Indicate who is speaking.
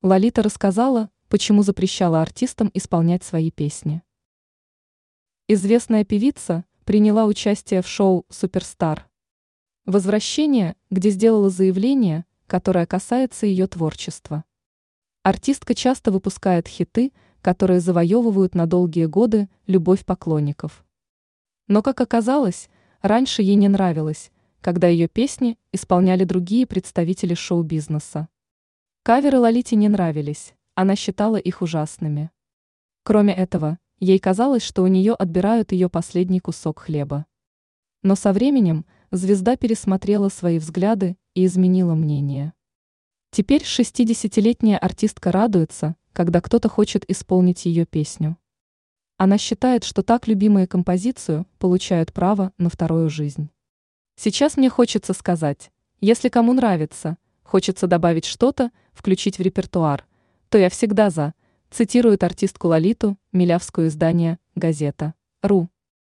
Speaker 1: Лолита рассказала, почему запрещала артистам исполнять свои песни. Известная певица приняла участие в шоу «Суперстар». Возвращение, где сделала заявление, которое касается ее творчества. Артистка часто выпускает хиты, которые завоевывают на долгие годы любовь поклонников. Но, как оказалось, раньше ей не нравилось, когда ее песни исполняли другие представители шоу-бизнеса. Каверы Лолите не нравились, она считала их ужасными. Кроме этого, ей казалось, что у нее отбирают ее последний кусок хлеба. Но со временем звезда пересмотрела свои взгляды и изменила мнение. Теперь 60-летняя артистка радуется, когда кто-то хочет исполнить ее песню. Она считает, что так любимые композицию получают право на вторую жизнь. Сейчас мне хочется сказать, если кому нравится – Хочется добавить что-то, включить в репертуар, то я всегда за, цитирует артистку Лолиту, милявскую издание «Газета.ру».